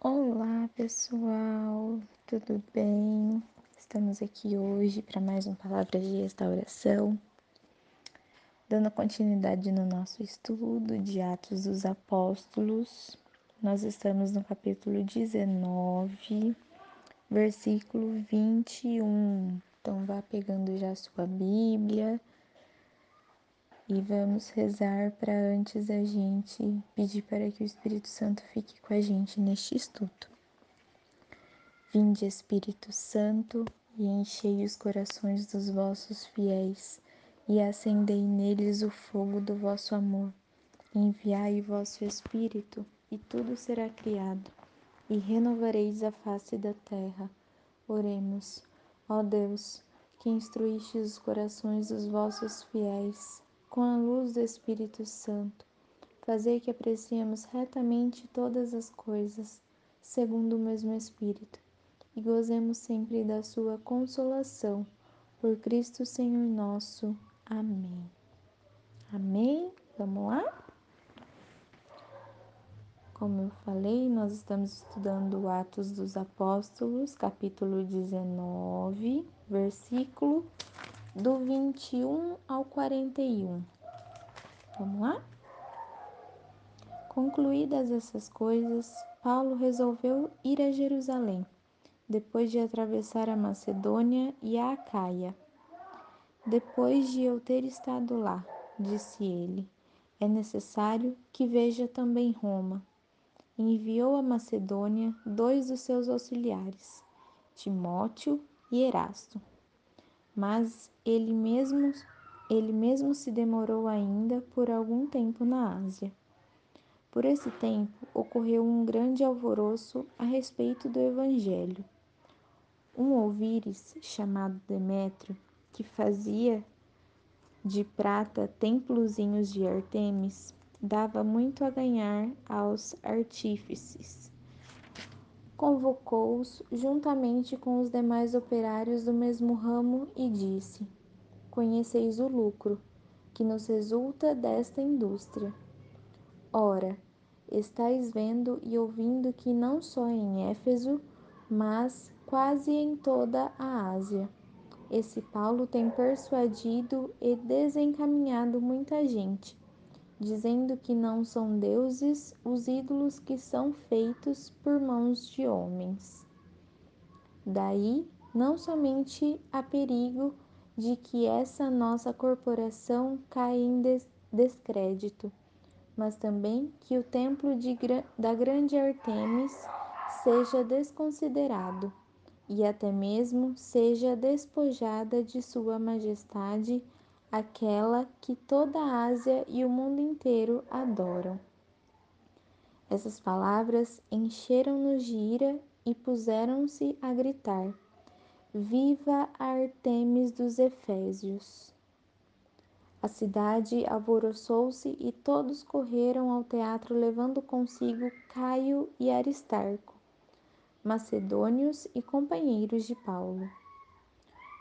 Olá pessoal, tudo bem? Estamos aqui hoje para mais uma palavra de restauração, dando continuidade no nosso estudo de Atos dos Apóstolos. Nós estamos no capítulo 19, versículo 21. Então vá pegando já a sua Bíblia e vamos rezar para antes da gente pedir para que o Espírito Santo fique com a gente neste estudo. Vinde, Espírito Santo, e enchei os corações dos vossos fiéis, e acendei neles o fogo do vosso amor. Enviai o vosso Espírito, e tudo será criado, e renovareis a face da terra. Oremos, ó Deus, que instruíste os corações dos vossos fiéis com a luz do Espírito Santo, fazer que apreciemos retamente todas as coisas, segundo o mesmo Espírito, e gozemos sempre da sua consolação. Por Cristo Senhor nosso. Amém. Amém? Vamos lá? Como eu falei, nós estamos estudando Atos dos Apóstolos, capítulo 19, versículo do 21 ao 41. Vamos lá? Concluídas essas coisas, Paulo resolveu ir a Jerusalém, depois de atravessar a Macedônia e a Acaia. Depois de eu ter estado lá, disse ele, é necessário que veja também Roma. Enviou a Macedônia dois dos seus auxiliares, Timóteo e Erasto mas ele mesmo, ele mesmo se demorou ainda por algum tempo na Ásia. Por esse tempo ocorreu um grande alvoroço a respeito do Evangelho. Um ouvires, chamado Demétrio, que fazia de prata templozinhos de Artemis, dava muito a ganhar aos artífices convocou-os juntamente com os demais operários do mesmo ramo e disse: Conheceis o lucro que nos resulta desta indústria. Ora, estáis vendo e ouvindo que não só em Éfeso, mas quase em toda a Ásia, esse Paulo tem persuadido e desencaminhado muita gente dizendo que não são deuses os ídolos que são feitos por mãos de homens. Daí, não somente há perigo de que essa nossa corporação caia em descrédito, mas também que o templo de, da grande Artemis seja desconsiderado e até mesmo seja despojada de sua majestade aquela que toda a Ásia e o mundo inteiro adoram. Essas palavras encheram-nos de ira e puseram-se a gritar: Viva Artemis dos Efésios! A cidade alvoroçou-se e todos correram ao teatro levando consigo Caio e Aristarco, macedônios e companheiros de Paulo.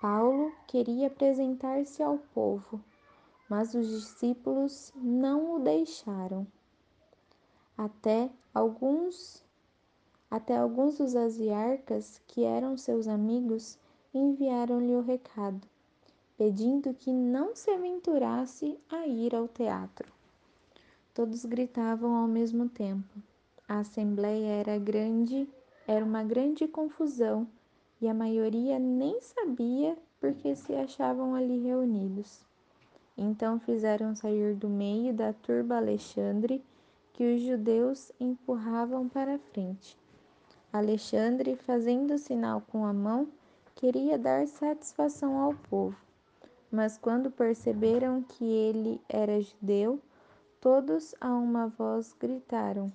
Paulo queria apresentar-se ao povo, mas os discípulos não o deixaram. Até alguns até alguns dos asiarcas, que eram seus amigos, enviaram-lhe o recado, pedindo que não se aventurasse a ir ao teatro. Todos gritavam ao mesmo tempo. A assembleia era grande, era uma grande confusão e a maioria nem sabia porque se achavam ali reunidos. Então fizeram sair do meio da turba Alexandre, que os judeus empurravam para a frente. Alexandre, fazendo sinal com a mão, queria dar satisfação ao povo. Mas quando perceberam que ele era judeu, todos a uma voz gritaram,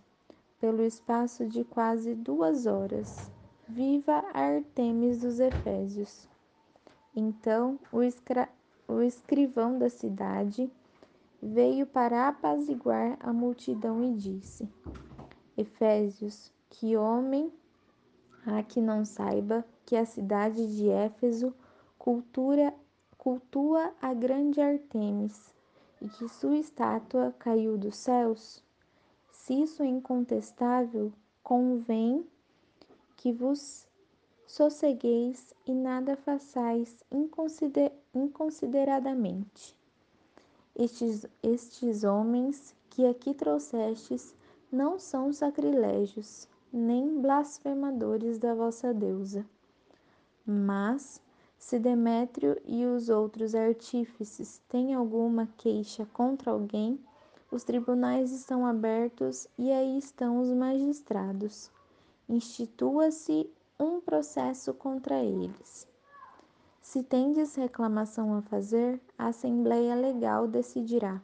pelo espaço de quase duas horas: Viva Artemis dos Efésios! Então o, o escrivão da cidade veio para apaziguar a multidão e disse: Efésios, que homem há que não saiba que a cidade de Éfeso cultura, cultua a grande Artemis e que sua estátua caiu dos céus? Se isso é incontestável, convém que vos sossegueis e nada façais inconsider inconsideradamente. Estes, estes homens que aqui trouxestes não são sacrilégios, nem blasfemadores da vossa deusa. Mas, se Demétrio e os outros artífices têm alguma queixa contra alguém, os tribunais estão abertos e aí estão os magistrados. Institua-se um processo contra eles. Se tendes reclamação a fazer, a Assembleia Legal decidirá.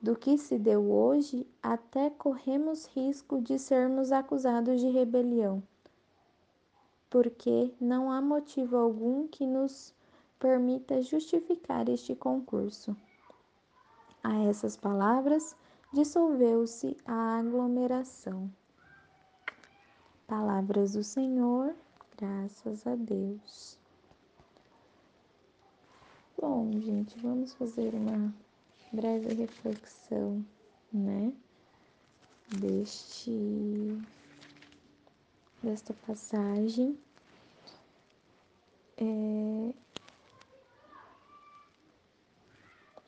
Do que se deu hoje, até corremos risco de sermos acusados de rebelião, porque não há motivo algum que nos permita justificar este concurso. A essas palavras, dissolveu-se a aglomeração. Palavras do Senhor, graças a Deus. Bom, gente, vamos fazer uma breve reflexão, né? Deste desta passagem. É,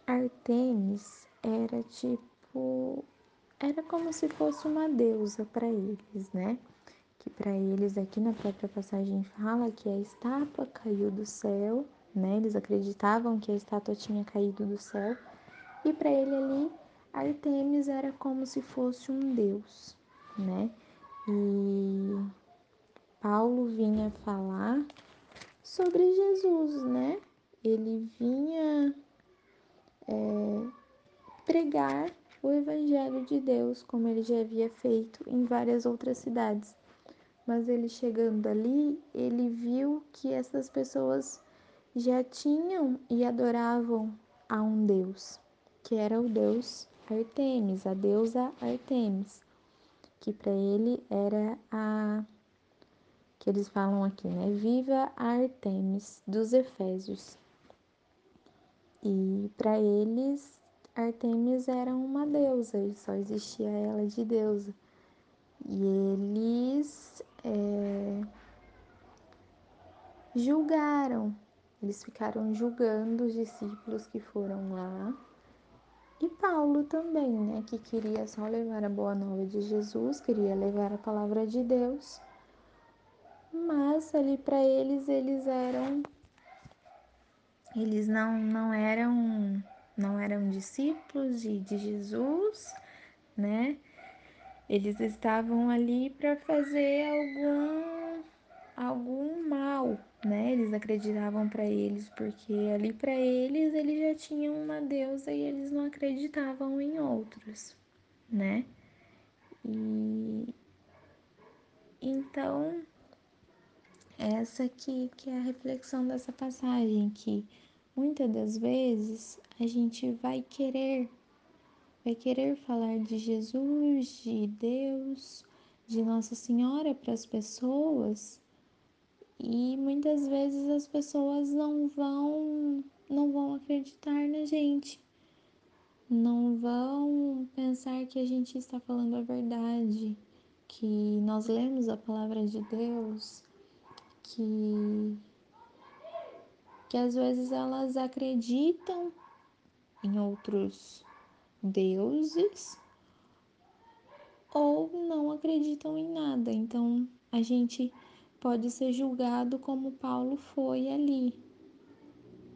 Artemis era tipo. Era como se fosse uma deusa para eles, né? Que para eles, aqui na própria passagem, fala que a estátua caiu do céu, né? Eles acreditavam que a estátua tinha caído do céu. E para ele ali, Artemis era como se fosse um deus, né? E Paulo vinha falar sobre Jesus, né? Ele vinha é, pregar o Evangelho de Deus, como ele já havia feito em várias outras cidades. Mas ele chegando ali, ele viu que essas pessoas já tinham e adoravam a um Deus, que era o Deus Artemis, a deusa Artemis, que para ele era a que eles falam aqui, né? Viva Artemis dos Efésios. E para eles, Artemis era uma deusa, só existia ela de deusa. E eles é, julgaram, eles ficaram julgando os discípulos que foram lá. E Paulo também, né, que queria só levar a boa nova de Jesus, queria levar a palavra de Deus. Mas ali para eles, eles eram eles não, não eram não eram discípulos de, de Jesus, né? Eles estavam ali para fazer algum algum mal, né? Eles acreditavam para eles porque ali para eles eles já tinham uma deusa e eles não acreditavam em outros, né? E então essa aqui que é a reflexão dessa passagem que muitas das vezes a gente vai querer vai querer falar de Jesus, de Deus, de Nossa Senhora para as pessoas e muitas vezes as pessoas não vão não vão acreditar na gente. Não vão pensar que a gente está falando a verdade, que nós lemos a palavra de Deus, que que às vezes elas acreditam em outros deuses ou não acreditam em nada. Então a gente pode ser julgado como Paulo foi ali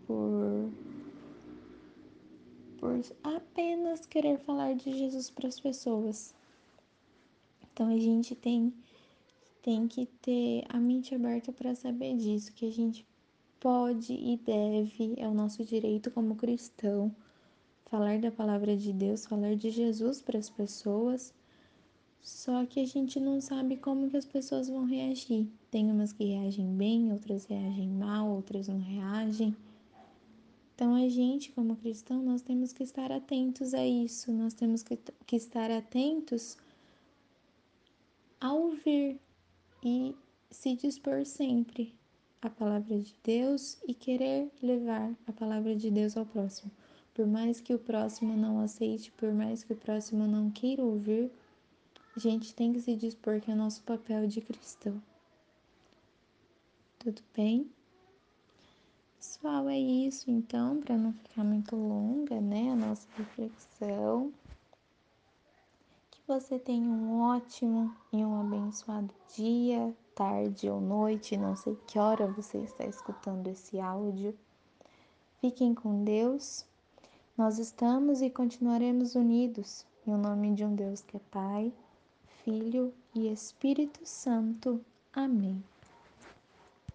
por por apenas querer falar de Jesus para as pessoas. Então a gente tem tem que ter a mente aberta para saber disso, que a gente pode e deve, é o nosso direito como cristão, falar da palavra de Deus, falar de Jesus para as pessoas. Só que a gente não sabe como que as pessoas vão reagir. Tem umas que reagem bem, outras reagem mal, outras não reagem. Então a gente, como cristão, nós temos que estar atentos a isso. Nós temos que, que estar atentos a ouvir e se dispor sempre a palavra de Deus e querer levar a palavra de Deus ao próximo. Por mais que o próximo não aceite, por mais que o próximo não queira ouvir, A gente tem que se dispor que é nosso papel de cristão. Tudo bem? Pessoal, é isso então, para não ficar muito longa, né, a nossa reflexão. Que você tenha um ótimo e um abençoado dia, tarde ou noite, não sei que hora você está escutando esse áudio. Fiquem com Deus. Nós estamos e continuaremos unidos em nome de um Deus que é Pai, Filho e Espírito Santo. Amém.